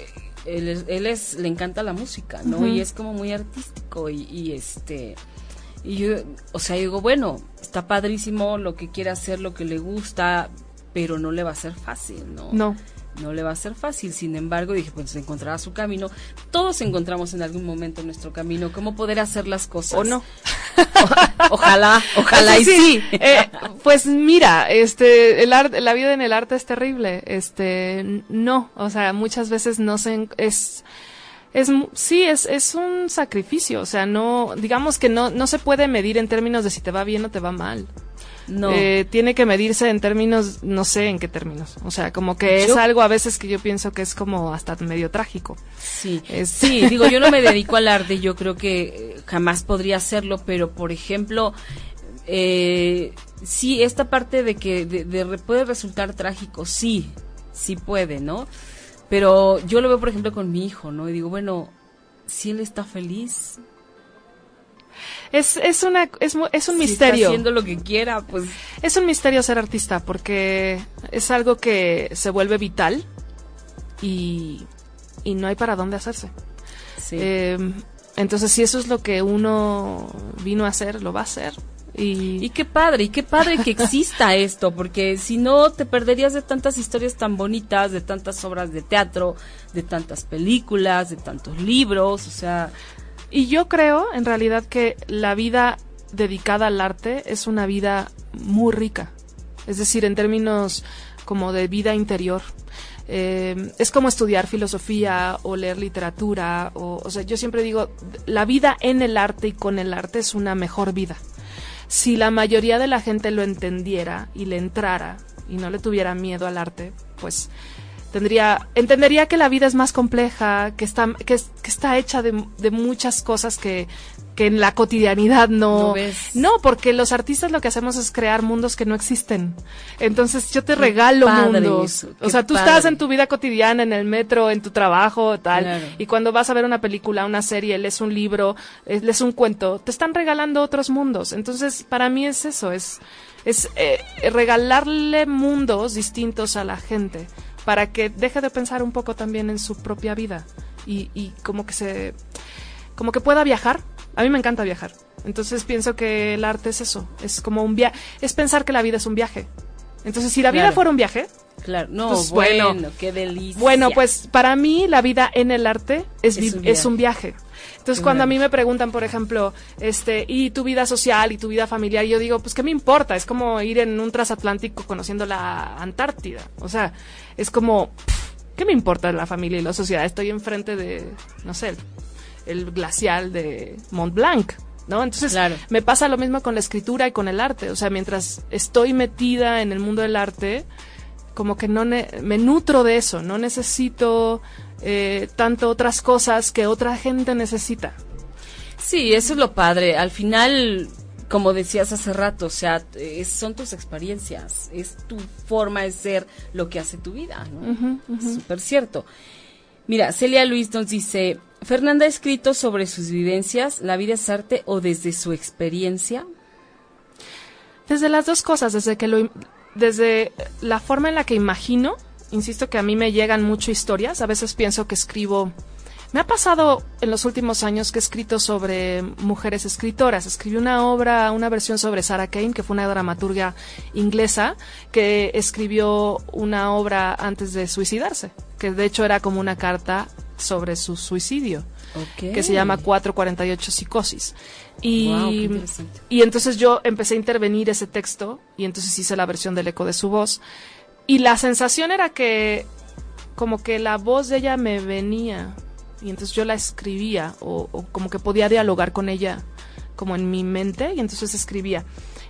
él, es- él es, le encanta la música, ¿no? Y es como muy artístico y, y este, y yo, o sea, digo, bueno, está padrísimo lo que quiere hacer, lo que le gusta, pero no le va a ser fácil, ¿no? No. No le va a ser fácil. Sin embargo, dije, pues encontrará su camino. Todos encontramos en algún momento nuestro camino, cómo poder hacer las cosas. O no. ojalá, ojalá y sí. Eh, pues mira, este, el arte, la vida en el arte es terrible. Este, no, o sea, muchas veces no se, es, es, sí, es, es un sacrificio. O sea, no, digamos que no, no se puede medir en términos de si te va bien o te va mal. No. Eh, tiene que medirse en términos, no sé en qué términos. O sea, como que es algo a veces que yo pienso que es como hasta medio trágico. Sí, Es- sí, digo, yo no me dedico al arte, yo creo que eh, jamás podría hacerlo, pero por ejemplo, eh, sí, esta parte de que de, de puede resultar trágico, sí, sí puede, ¿no? Pero yo lo veo, por ejemplo, con mi hijo, ¿no? Y digo, bueno, si él está feliz, Es, es una, es, es un si misterio. está haciendo lo que quiera, pues Es un misterio ser artista porque es algo que se vuelve vital y, y no hay para dónde hacerse. sí. Eh, entonces, si eso es lo que uno vino a hacer, lo va a hacer. Y, Y qué padre, y qué padre que exista esto, porque si no te perderías de tantas historias tan bonitas, de tantas obras de teatro, de tantas películas, de tantos libros, o sea, y yo creo, en realidad, que la vida dedicada al arte es una vida muy rica. Es decir, en términos como de vida interior. Eh, es como estudiar filosofía o leer literatura. O, o sea, yo siempre digo, la vida en el arte y con el arte es una mejor vida. Si la mayoría de la gente lo entendiera y le entrara y no le tuviera miedo al arte, pues tendría entendería que la vida es más compleja, que está que, es- que está hecha de, de muchas cosas que que en la cotidianidad no No ves. no porque los artistas lo que hacemos es crear mundos que no existen entonces yo te Qué regalo mundos eso, o sea tú padre. estás en tu vida cotidiana en el metro en tu trabajo tal Claro. y cuando vas a ver una película una serie lees un libro eh, lees un cuento te están regalando otros mundos entonces para mí es eso es es eh, regalarle mundos distintos a la gente para que deje de pensar un poco también en su propia vida y, y como que se como que pueda viajar a mí me encanta viajar entonces pienso que el arte es eso es como un viaje es pensar que la vida es un viaje entonces si la vida Claro. fuera un viaje claro, no, Pues, bueno, bueno. qué delicia. bueno, pues para mí la vida en el arte es, Es vi- un viaje. es un viaje. Entonces cuando a mí me preguntan, por ejemplo, este, y tu vida social y tu vida familiar, yo digo, pues qué me importa, es como ir en un transatlántico conociendo la Antártida. O sea, es como, ¿qué me importa la familia y la sociedad? Estoy enfrente de, no sé, el, el glacial de Mont Blanc. ¿No? Entonces Claro. me pasa lo mismo con la escritura y con el arte. O sea, mientras estoy metida en el mundo del arte, como que no ne- me nutro de eso, no necesito eh, tanto otras cosas que otra gente necesita. Sí, eso es lo padre. Al final, como decías hace rato, o sea, es- son tus experiencias, es tu forma de ser lo que hace tu vida, ¿no? Súper cierto. Mira, Celia Luis nos dice, Fernanda ha escrito sobre sus vivencias, la vida es arte o desde su experiencia. Desde las dos cosas, desde que lo, desde la forma en la que imagino, insisto que a mí me llegan mucho historias, a veces pienso que escribo, me ha pasado en los últimos años que he escrito sobre mujeres escritoras, escribí una obra, una versión sobre Sarah Kane, que fue una dramaturga inglesa, que escribió una obra antes de suicidarse, que de hecho era como una carta sobre su suicidio que se llama 448 Psicosis. Y, interesante. y entonces yo empecé a intervenir ese texto y entonces hice la versión del eco de su voz. Y la sensación era que como que la voz de ella me venía y entonces yo la escribía o, como que podía dialogar con ella como en mi mente y entonces escribía.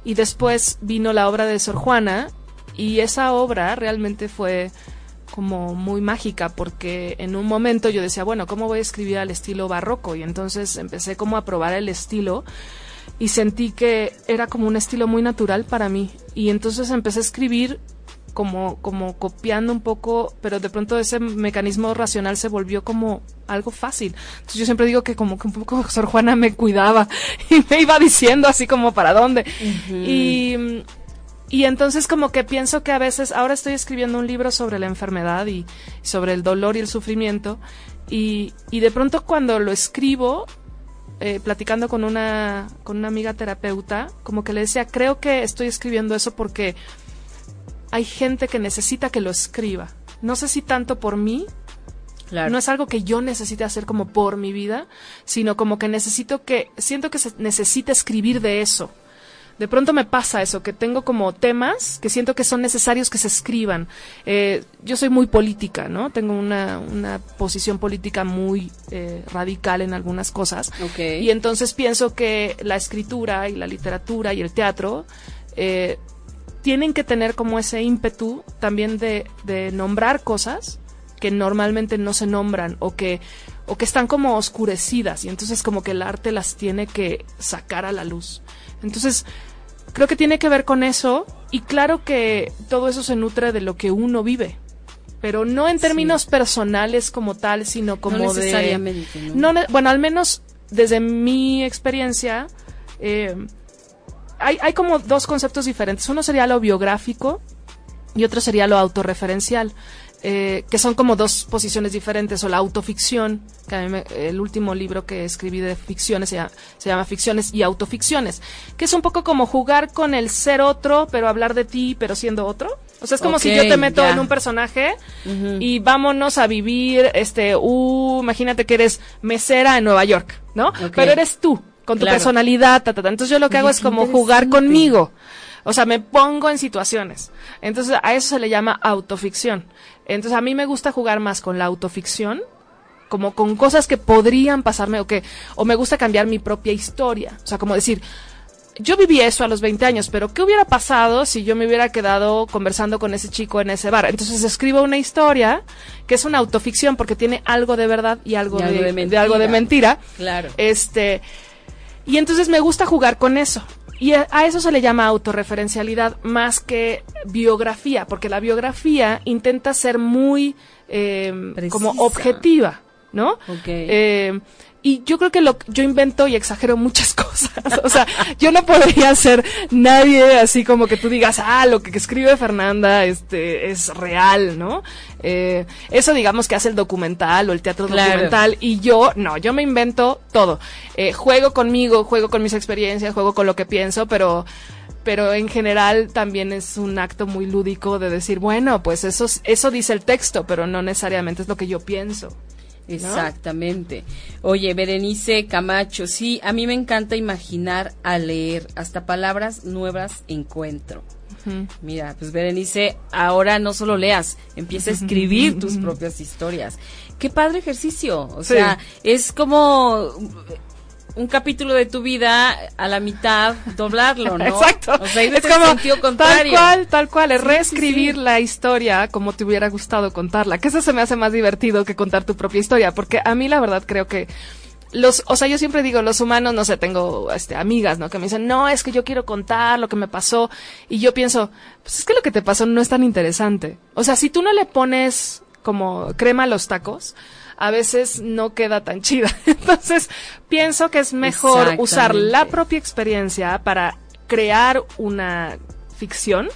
Y después vino la obra de Sor Juana y esa obra realmente fue como muy mágica porque en un momento yo decía, bueno, ¿cómo voy a escribir al estilo barroco? Y entonces empecé como a probar el estilo y sentí que era como un estilo muy natural para mí. Y entonces empecé a escribir como, como copiando un poco, pero de pronto ese mecanismo racional se volvió como algo fácil. Entonces yo siempre digo que como que un poco Sor Juana me cuidaba y me iba diciendo así como para dónde. Y y entonces como que pienso que a veces, ahora estoy escribiendo un libro sobre la enfermedad y sobre el dolor y el sufrimiento, y, y de pronto cuando lo escribo, eh, platicando con una, con una amiga terapeuta, como que le decía, creo que estoy escribiendo eso porque hay gente que necesita que lo escriba. No sé si tanto por mí, Claro. no es algo que yo necesite hacer como por mi vida, sino como que necesito que, siento que se necesita escribir de eso. De pronto me pasa eso, que tengo como temas que siento que son necesarios que se escriban. Eh, yo soy muy política, ¿no? Tengo una, una posición política muy eh, radical en algunas cosas. Ok. Y entonces pienso que la escritura y la literatura y el teatro eh, tienen que tener como ese ímpetu también de, de nombrar cosas que normalmente no se nombran o que, o que están como oscurecidas y entonces como que el arte las tiene que sacar a la luz. Entonces, creo que tiene que ver con eso y claro que todo eso se nutre de lo que uno vive, pero no en términos personales como tal, sino como no de... necesariamente, ¿no? No bueno, al menos desde mi experiencia, eh, hay, hay como dos conceptos diferentes. Uno sería lo biográfico y otro sería lo autorreferencial, eh, que son como dos posiciones diferentes, o la autoficción, que a mí me- el último libro que escribí de ficciones se llama, se llama Ficciones y Autoficciones, que es un poco como jugar con el ser otro, pero hablar de ti, pero siendo otro. O sea, es como si yo te meto ya. en un personaje y vámonos a vivir, este, uh, imagínate que eres mesera en Nueva York, ¿no? Pero eres tú, con tu Claro. personalidad, ta, ta, ta. Entonces yo lo que hago es como jugar conmigo. O sea, me pongo en situaciones. Entonces a eso se le llama autoficción. Entonces a mí me gusta jugar más con la autoficción, como con cosas que podrían pasarme o que, o me gusta cambiar mi propia historia. O sea, como decir, yo viví eso a los 20 años, pero ¿qué hubiera pasado si yo me hubiera quedado conversando con ese chico en ese bar? Entonces escribo una historia que es una autoficción porque tiene algo de verdad y algo, Y algo de, de de algo de mentira. Claro. Este, y entonces me gusta jugar con eso. Y a, eso se le llama autorreferencialidad más que biografía, porque la biografía intenta ser muy eh, como objetiva, ¿no? Ok. Eh, y yo creo que lo, yo invento y exagero muchas cosas. O sea, yo no podría ser nadie así como que tú digas, ah, lo que escribe Fernanda este, es real, ¿no? Eh, eso digamos que hace el documental o el teatro Claro. documental y yo, no, yo me invento todo. Eh, juego conmigo, juego con mis experiencias, juego con lo que pienso, pero pero en general también es un acto muy lúdico de decir, bueno, pues eso, es- eso dice el texto, pero no necesariamente es lo que yo pienso. Exactamente. Oye, Berenice Camacho, sí, a mí me encanta imaginar al leer, hasta palabras nuevas encuentro. Mira, pues Berenice, ahora no solo leas, empieza a escribir tus propias historias. Qué padre ejercicio. O sea, es como un capítulo de tu vida a la mitad doblarlo, ¿no? Exacto. O sea, es como tal cual, tal cual, es reescribir la historia como te hubiera gustado contarla, que eso se me hace más divertido que contar tu propia historia, porque a mí la verdad creo que los, o sea, yo siempre digo, los humanos, no sé, tengo este, amigas, ¿no? Que me dicen, no, es que yo quiero contar lo que me pasó. Y yo pienso, pues es que lo que te pasó no es tan interesante. O sea, si tú no le pones como crema a los tacos, a veces no queda tan chida. Entonces, pienso que es mejor usar la propia experiencia para crear una ficción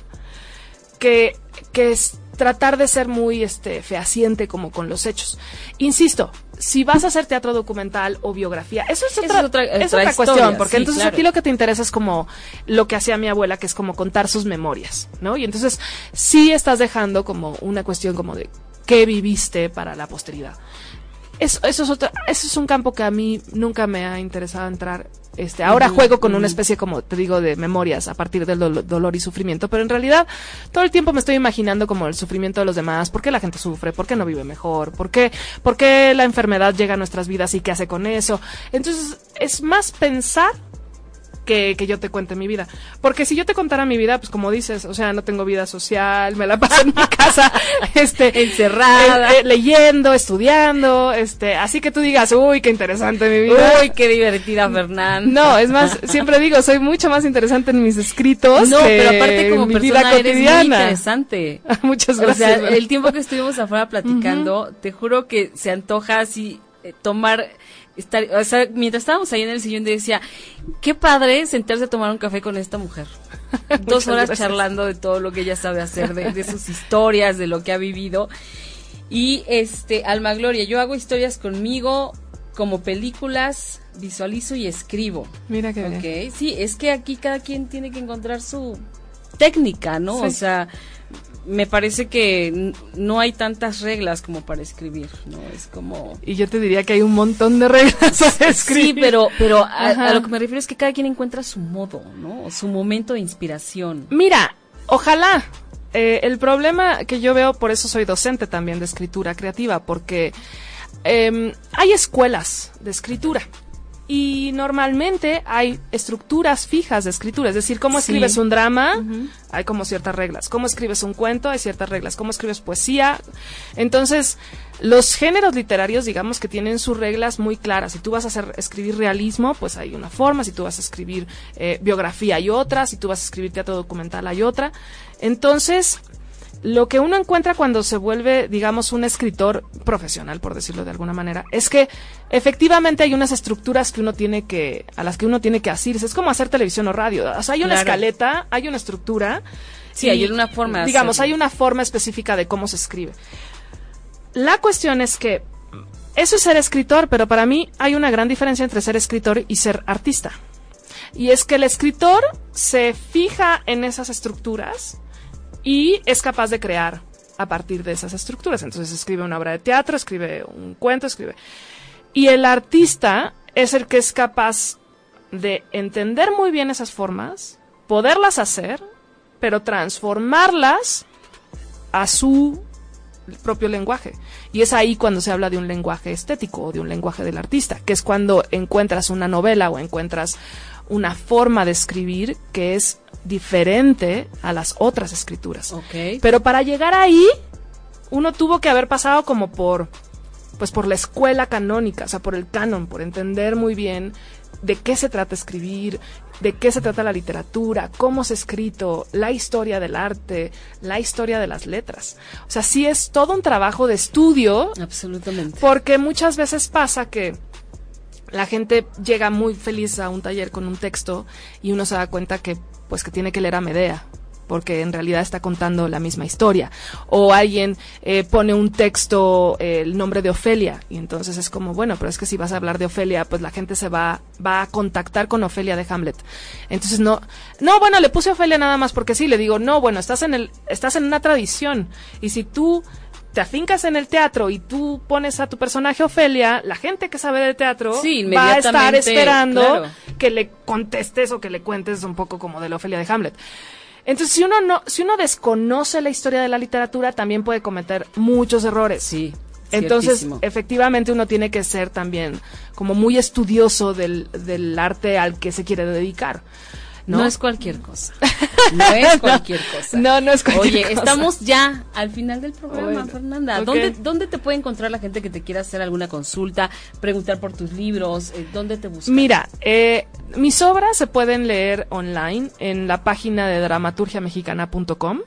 que, que es tratar de ser muy este fehaciente como con los hechos. Insisto, si vas a hacer teatro documental o biografía, eso es otra, es otra, cuestión, porque entonces aquí lo que te interesa es como lo que hacía mi abuela, que es como contar sus memorias, ¿no? Y entonces sí estás dejando como una cuestión como de qué viviste para la posteridad. Eso, eso, es otra, eso es un campo que a mí nunca me ha interesado entrar. Este, ahora juego con una especie, como te digo, de memorias a partir del dolor y sufrimiento, pero en realidad todo el tiempo me estoy imaginando como el sufrimiento de los demás, por qué la gente sufre, por qué no vive mejor, por qué, por qué la enfermedad llega a nuestras vidas y qué hace con eso. Entonces, es más pensar que, yo te cuente mi vida. Porque si yo te contara mi vida, pues como dices, o sea, no tengo vida social, me la paso en mi casa, este, encerrada, eh, eh, leyendo, estudiando, este, así que tú digas, uy, qué interesante mi vida. Uy, qué divertida, Fernanda. No, es más, siempre digo, soy mucho más interesante en mis escritos. No, pero aparte como mi persona vida cotidiana. Eres muy interesante. Muchas gracias. O sea, el tiempo que estuvimos afuera platicando, te juro que se antoja así eh, tomar estar, o sea, mientras estábamos ahí en el sillón decía, qué padre sentarse a tomar un café con esta mujer. Dos horas charlando de todo lo que ella sabe hacer, de, sus historias, de lo que ha vivido. Y este, Alma Gloria, yo hago historias conmigo como películas, visualizo y escribo. Mira qué okay. Sí, es que aquí cada quien tiene que encontrar su técnica, ¿no? O sea, me parece que no hay tantas reglas como para escribir, ¿no? Es como... Y yo te diría que hay un montón de reglas para escribir. Sí, pero, pero a, lo que me refiero es que cada quien encuentra su modo, ¿no? Su momento de inspiración. Mira, ojalá. Eh, el problema que yo veo, por eso soy docente también de escritura creativa, porque em, hay escuelas de escritura y normalmente hay estructuras fijas de escritura, es decir, cómo escribes un drama, hay como ciertas reglas, cómo escribes un cuento, hay ciertas reglas, cómo escribes poesía. Entonces, los géneros literarios, digamos que tienen sus reglas muy claras. Si tú vas a hacer, escribir realismo, pues hay una forma, si tú vas a escribir eh, biografía hay otra, si tú vas a escribir teatro documental hay otra. Entonces, lo que uno encuentra cuando se vuelve, digamos, un escritor profesional, por decirlo de alguna manera, es que efectivamente hay unas estructuras que uno tiene que, a las que uno tiene que asirse. Es como hacer televisión o radio. O sea, hay una escaleta, hay una estructura. Sí, hay una forma. Digamos, hay una forma específica de cómo se escribe. La cuestión es que eso es ser escritor, pero para mí hay una gran diferencia entre ser escritor y ser artista. Y es que el escritor se fija en esas estructuras y es capaz de crear a partir de esas estructuras. Entonces escribe una obra de teatro, escribe un cuento, escribe. Y el artista es el que es capaz de entender muy bien esas formas, poderlas hacer, pero transformarlas a su propio lenguaje. Y es ahí cuando se habla de un lenguaje estético o de un lenguaje del artista, que es cuando encuentras una novela o encuentras una forma de escribir que es diferente a las otras escrituras. Pero para llegar ahí, uno tuvo que haber pasado como por, pues por la escuela canónica, o sea, por el canon, por entender muy bien de qué se trata escribir, de qué se trata la literatura, cómo se ha escrito, la historia del arte, la historia de las letras. O sea, sí es todo un trabajo de estudio. Absolutamente. Porque muchas veces pasa que la gente llega muy feliz a un taller con un texto y uno se da cuenta que pues que tiene que leer a Medea porque en realidad está contando la misma historia. O alguien eh, pone un texto, eh, el nombre de Ofelia, y entonces es como, bueno, pero es que si vas a hablar de Ofelia, pues la gente se va, va a contactar con Ofelia de Hamlet. Entonces no, no, bueno, le puse Ofelia nada más porque sí, le digo, no, bueno, estás en el, estás en una tradición, y si tú te afincas en el teatro y tú pones a tu personaje Ofelia, la gente que sabe de teatro va a estar esperando que le contestes o que le cuentes un poco como de la Ofelia de Hamlet. Entonces, si uno no, si uno desconoce la historia de la literatura, también puede cometer muchos errores. Sí. Entonces, ciertísimo. efectivamente, uno tiene que ser también como muy estudioso del, del arte al que se quiere dedicar. No, ¿no? es cualquier cosa. No es cualquier cosa. No, no es cualquier Oye, cosa. estamos ya al final del programa, Bueno, Fernanda. ¿Dónde, ¿Dónde te puede encontrar la gente que te quiera hacer alguna consulta, preguntar por tus libros? Eh, ¿Dónde te buscan? Mira, eh, mis obras se pueden leer online en la página de dramaturgiamexicana.com.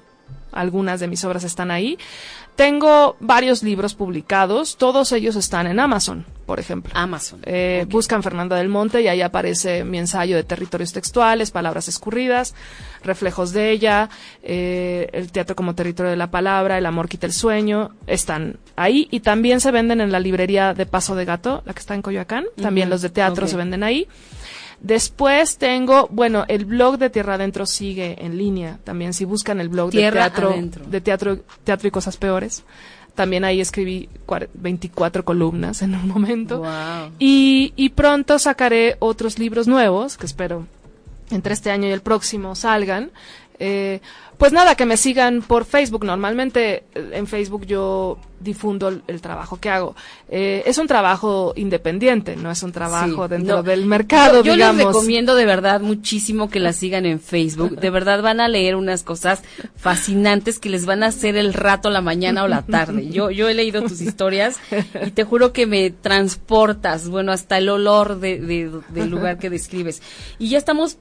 Algunas de mis obras están ahí. Tengo varios libros publicados, todos ellos están en Amazon, por ejemplo. Amazon. Eh. Buscan Fernanda del Monte y ahí aparece mi ensayo de territorios textuales, palabras escurridas, reflejos de ella, eh, el teatro como territorio de la palabra, el amor quita el sueño, están ahí y también se venden en la librería de Paso de Gato, la que está en Coyoacán, también los de teatro se venden ahí. Después tengo, bueno, el blog de Tierra Adentro sigue en línea. También si buscan el blog Tierra de teatro, Adentro. de teatro, teatro y cosas peores. También ahí escribí cuar- 24 columnas en un momento. Wow. Y, y pronto sacaré otros libros nuevos, que espero entre este año y el próximo salgan. Eh, pues nada, que me sigan por Facebook. Normalmente eh, en Facebook yo difundo el, el trabajo que hago. Eh, es un trabajo independiente, no es un trabajo Sí, dentro no. del mercado, Yo, yo les digamos. recomiendo de verdad muchísimo que la sigan en Facebook. De verdad van a leer unas cosas fascinantes que les van a hacer el rato, la mañana o la tarde. Yo, yo he leído tus historias y te juro que me transportas, bueno, hasta el olor de, de- del lugar que describes. Y ya estamos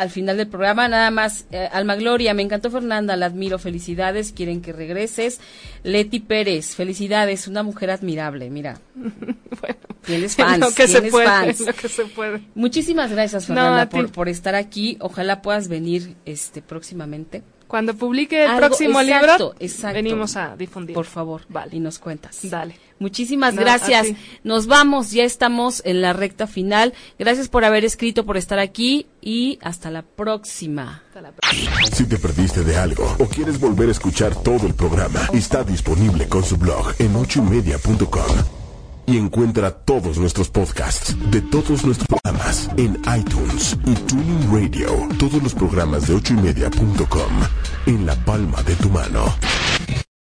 al final del programa, nada más, eh, Alma Gloria, me encantó Fernanda, la admiro, felicidades, quieren que regreses. Leti Pérez, felicidades, una mujer admirable, mira. Tienes En fans, lo que se tienes puede, fans. lo que se puede. Muchísimas gracias, Fernanda, por, por estar aquí. Ojalá puedas venir este próximamente. Cuando publique el Algo- próximo exacto, libro, exacto. venimos a difundir. Por favor, Vale. y nos cuentas. Dale. Muchísimas No, gracias. Nos vamos, ya estamos en la recta final. Gracias por haber escrito, por estar aquí y hasta la próxima. Hasta la próxima. Si te perdiste de algo o quieres volver a escuchar todo el programa, está disponible con su blog en ochoymedia.com. Y encuentra todos nuestros podcasts de todos nuestros programas en iTunes y Tuning Radio. Todos los programas de ochoymedia.com en la palma de tu mano.